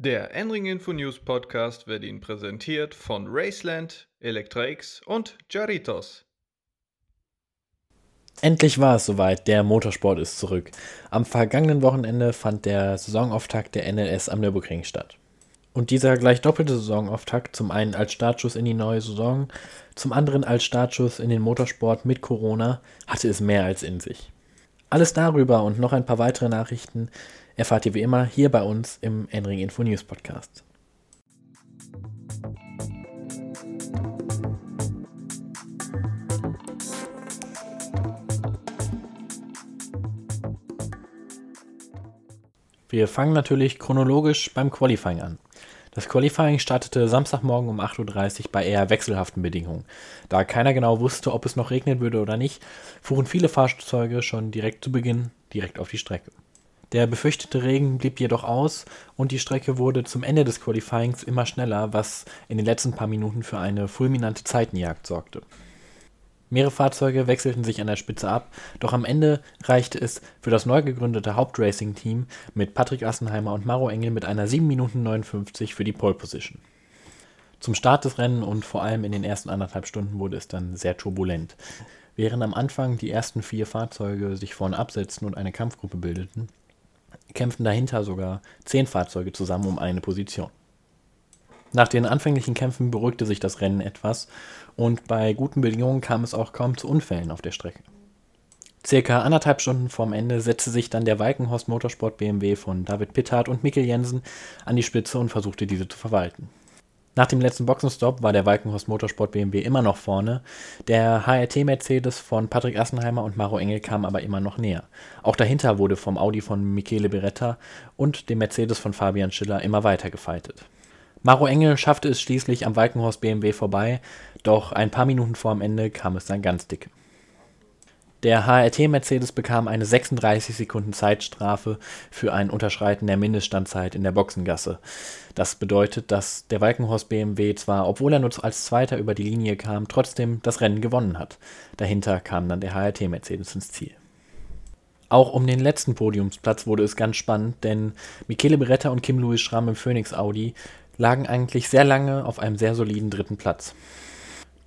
Der Enring Info News Podcast wird Ihnen präsentiert von Raceland, Electra-X und Jaritos. Endlich war es soweit, der Motorsport ist zurück. Am vergangenen Wochenende fand der Saisonauftakt der NLS am Nürburgring statt. Und dieser gleich doppelte Saisonauftakt, zum einen als Startschuss in die neue Saison, zum anderen als Startschuss in den Motorsport mit Corona, hatte es mehr als in sich. Alles darüber und noch ein paar weitere Nachrichten erfahrt ihr wie immer hier bei uns im Enring Info News Podcast. Wir fangen natürlich chronologisch beim Qualifying an. Das Qualifying startete Samstagmorgen um 8.30 Uhr bei eher wechselhaften Bedingungen. Da keiner genau wusste, ob es noch regnen würde oder nicht, fuhren viele Fahrzeuge schon direkt zu Beginn direkt auf die Strecke. Der befürchtete Regen blieb jedoch aus und die Strecke wurde zum Ende des Qualifyings immer schneller, was in den letzten paar Minuten für eine fulminante Zeitenjagd sorgte. Mehrere Fahrzeuge wechselten sich an der Spitze ab, doch am Ende reichte es für das neu gegründete Hauptracing-Team mit Patrick Assenheimer und Maro Engel mit einer 7 Minuten 59 für die Pole Position. Zum Start des Rennens und vor allem in den ersten anderthalb Stunden wurde es dann sehr turbulent. Während am Anfang die ersten vier Fahrzeuge sich vorne absetzten und eine Kampfgruppe bildeten, kämpften dahinter sogar zehn Fahrzeuge zusammen um eine Position. Nach den anfänglichen Kämpfen beruhigte sich das Rennen etwas und bei guten Bedingungen kam es auch kaum zu Unfällen auf der Strecke. Circa anderthalb Stunden vorm Ende setzte sich dann der Walkenhorst Motorsport BMW von David Pittard und Mikkel Jensen an die Spitze und versuchte diese zu verwalten. Nach dem letzten Boxenstopp war der Walkenhorst Motorsport BMW immer noch vorne. Der HRT Mercedes von Patrick Assenheimer und Maro Engel kam aber immer noch näher. Auch dahinter wurde vom Audi von Michele Beretta und dem Mercedes von Fabian Schiller immer weiter gefeitet. Maro Engel schaffte es schließlich am Walkenhorst BMW vorbei, doch ein paar Minuten vor dem Ende kam es dann ganz dick. Der HRT-Mercedes bekam eine 36 Sekunden Zeitstrafe für ein Unterschreiten der Mindeststandzeit in der Boxengasse. Das bedeutet, dass der Walkenhorst BMW zwar, obwohl er nur als Zweiter über die Linie kam, trotzdem das Rennen gewonnen hat. Dahinter kam dann der HRT-Mercedes ins Ziel. Auch um den letzten Podiumsplatz wurde es ganz spannend, denn Michele Beretta und Kim Louis Schramm im Phoenix Audi lagen eigentlich sehr lange auf einem sehr soliden dritten Platz.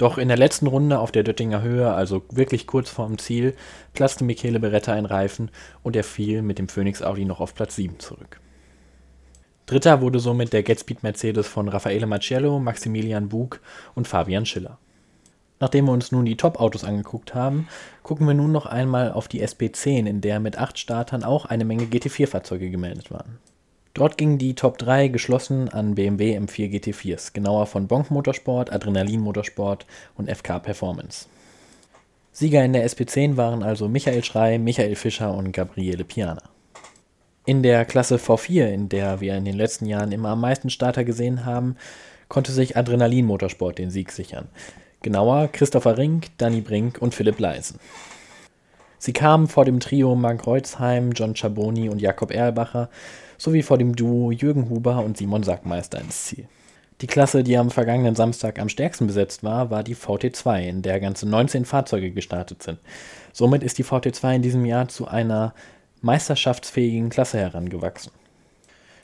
Doch in der letzten Runde auf der Döttinger Höhe, also wirklich kurz vorm Ziel, platzte Michele Beretta ein Reifen und er fiel mit dem Phoenix Audi noch auf Platz 7 zurück. Dritter wurde somit der Getspeed Mercedes von Raffaele Marcello, Maximilian Bug und Fabian Schiller. Nachdem wir uns nun die Top-Autos angeguckt haben, gucken wir nun noch einmal auf die SP10, in der mit acht Startern auch eine Menge GT4-Fahrzeuge gemeldet waren. Dort gingen die Top 3 geschlossen an BMW M4 GT4s, genauer von Bonk Motorsport, Adrenalin Motorsport und FK Performance. Sieger in der SP10 waren also Michael Schrei, Michael Fischer und Gabriele Piana. In der Klasse V4, in der wir in den letzten Jahren immer am meisten Starter gesehen haben, konnte sich Adrenalin Motorsport den Sieg sichern. Genauer Christopher Rink, Danny Brink und Philipp Leisen. Sie kamen vor dem Trio Mark Reutzheim, John Chaboni und Jakob Erlbacher sowie vor dem Duo Jürgen Huber und Simon Sackmeister ins Ziel. Die Klasse, die am vergangenen Samstag am stärksten besetzt war, war die VT2, in der ganze 19 Fahrzeuge gestartet sind. Somit ist die VT2 in diesem Jahr zu einer meisterschaftsfähigen Klasse herangewachsen.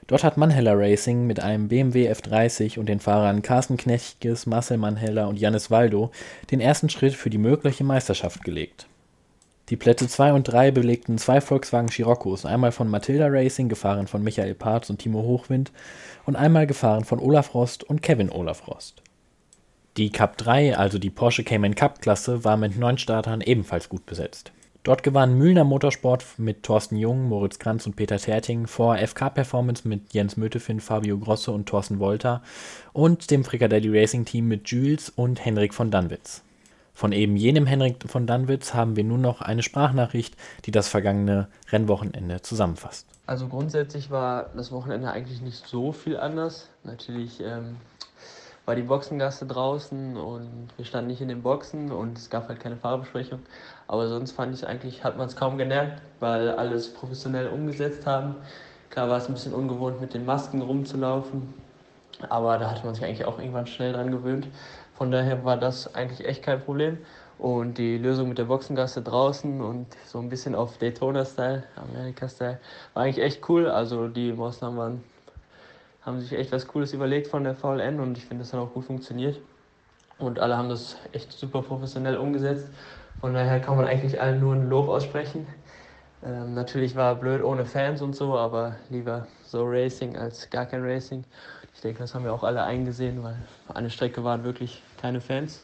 Dort hat Mannheller Racing mit einem BMW F30 und den Fahrern Carsten Knechtges, Marcel Mannheller und Janis Waldo den ersten Schritt für die mögliche Meisterschaft gelegt. Die Plätze 2 und 3 belegten zwei Volkswagen Scirocco's, einmal von Matilda Racing, gefahren von Michael Parz und Timo Hochwind, und einmal gefahren von Olaf Rost und Kevin Olaf Rost. Die Cup 3, also die Porsche Cayman Cup Klasse, war mit neun Startern ebenfalls gut besetzt. Dort gewann Mühlner Motorsport mit Thorsten Jung, Moritz Kranz und Peter Terting vor FK Performance mit Jens Mötefin, Fabio Grosse und Thorsten Wolter und dem Fricadelli Racing Team mit Jules und Henrik von Danwitz. Von eben jenem Henrik von Danwitz haben wir nun noch eine Sprachnachricht, die das vergangene Rennwochenende zusammenfasst. Also grundsätzlich war das Wochenende eigentlich nicht so viel anders. Natürlich ähm, war die Boxengasse draußen und wir standen nicht in den Boxen und es gab halt keine Fahrerbesprechung. Aber sonst fand ich eigentlich, hat man es kaum gemerkt, weil alles professionell umgesetzt haben. Klar war es ein bisschen ungewohnt, mit den Masken rumzulaufen, aber da hatte man sich eigentlich auch irgendwann schnell dran gewöhnt. Von daher war das eigentlich echt kein Problem. Und die Lösung mit der Boxengasse draußen und so ein bisschen auf Daytona-Style, Amerika-Style, war eigentlich echt cool. Also die Maßnahmen waren, haben sich echt was Cooles überlegt von der VLN und ich finde, das hat auch gut funktioniert. Und alle haben das echt super professionell umgesetzt. Von daher kann man eigentlich allen nur ein Lob aussprechen. Ähm, natürlich war blöd ohne Fans und so, aber lieber so Racing als gar kein Racing. Ich denke, das haben wir auch alle eingesehen, weil der Strecke waren wirklich keine Fans.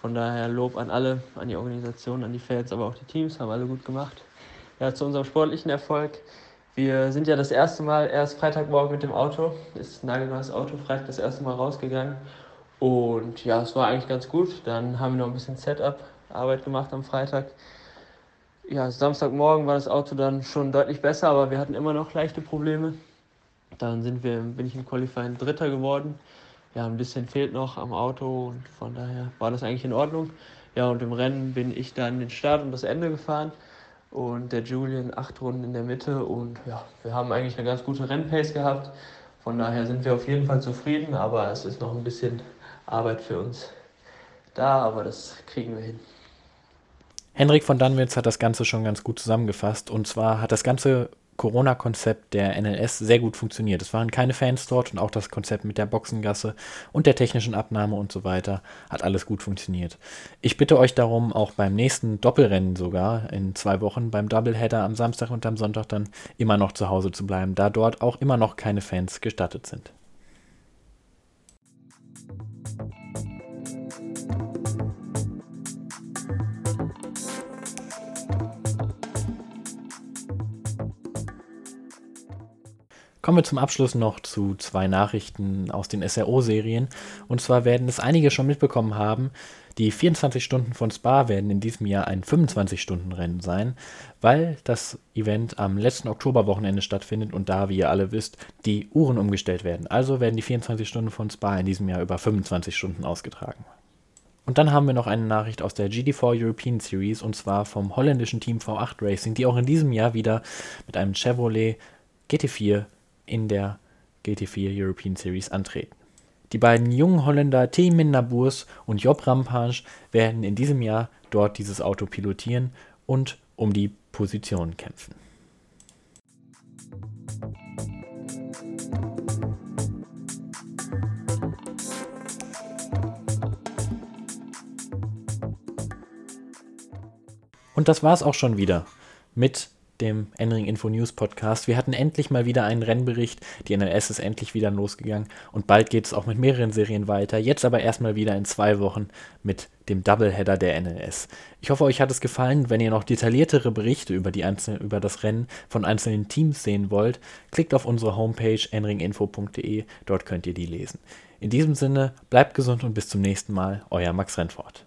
Von daher Lob an alle, an die Organisation, an die Fans, aber auch die Teams, haben alle gut gemacht. Ja, zu unserem sportlichen Erfolg. Wir sind ja das erste Mal erst Freitagmorgen mit dem Auto, ist nagelneues Auto, Freitag das erste Mal rausgegangen. Und ja, es war eigentlich ganz gut. Dann haben wir noch ein bisschen Setup-Arbeit gemacht am Freitag ja, Samstagmorgen war das Auto dann schon deutlich besser, aber wir hatten immer noch leichte Probleme. Dann sind wir, bin ich im Qualifying Dritter geworden. Ja, ein bisschen fehlt noch am Auto und von daher war das eigentlich in Ordnung. Ja, und im Rennen bin ich dann den Start und das Ende gefahren und der Julian acht Runden in der Mitte und ja, wir haben eigentlich eine ganz gute Rennpace gehabt. Von daher sind wir auf jeden Fall zufrieden, aber es ist noch ein bisschen Arbeit für uns da, aber das kriegen wir hin. Henrik von Danwitz hat das Ganze schon ganz gut zusammengefasst. Und zwar hat das ganze Corona-Konzept der NLS sehr gut funktioniert. Es waren keine Fans dort und auch das Konzept mit der Boxengasse und der technischen Abnahme und so weiter hat alles gut funktioniert. Ich bitte euch darum, auch beim nächsten Doppelrennen sogar in zwei Wochen beim Doubleheader am Samstag und am Sonntag dann immer noch zu Hause zu bleiben, da dort auch immer noch keine Fans gestattet sind. Kommen wir zum Abschluss noch zu zwei Nachrichten aus den SRO-Serien. Und zwar werden es einige schon mitbekommen haben, die 24 Stunden von Spa werden in diesem Jahr ein 25-Stunden-Rennen sein, weil das Event am letzten Oktoberwochenende stattfindet und da, wie ihr alle wisst, die Uhren umgestellt werden. Also werden die 24 Stunden von Spa in diesem Jahr über 25 Stunden ausgetragen. Und dann haben wir noch eine Nachricht aus der GD4 European Series und zwar vom holländischen Team V8 Racing, die auch in diesem Jahr wieder mit einem Chevrolet GT4 in der GT4 European Series antreten. Die beiden jungen Holländer Teemin Naburs und Job Rampage werden in diesem Jahr dort dieses Auto pilotieren und um die Position kämpfen. Und das war's auch schon wieder mit dem Enring Info News Podcast. Wir hatten endlich mal wieder einen Rennbericht. Die NLS ist endlich wieder losgegangen und bald geht es auch mit mehreren Serien weiter. Jetzt aber erstmal wieder in zwei Wochen mit dem Doubleheader der NLS. Ich hoffe, euch hat es gefallen. Wenn ihr noch detailliertere Berichte über, die einzelne, über das Rennen von einzelnen Teams sehen wollt, klickt auf unsere Homepage enringinfo.de. Dort könnt ihr die lesen. In diesem Sinne, bleibt gesund und bis zum nächsten Mal. Euer Max Rennfort.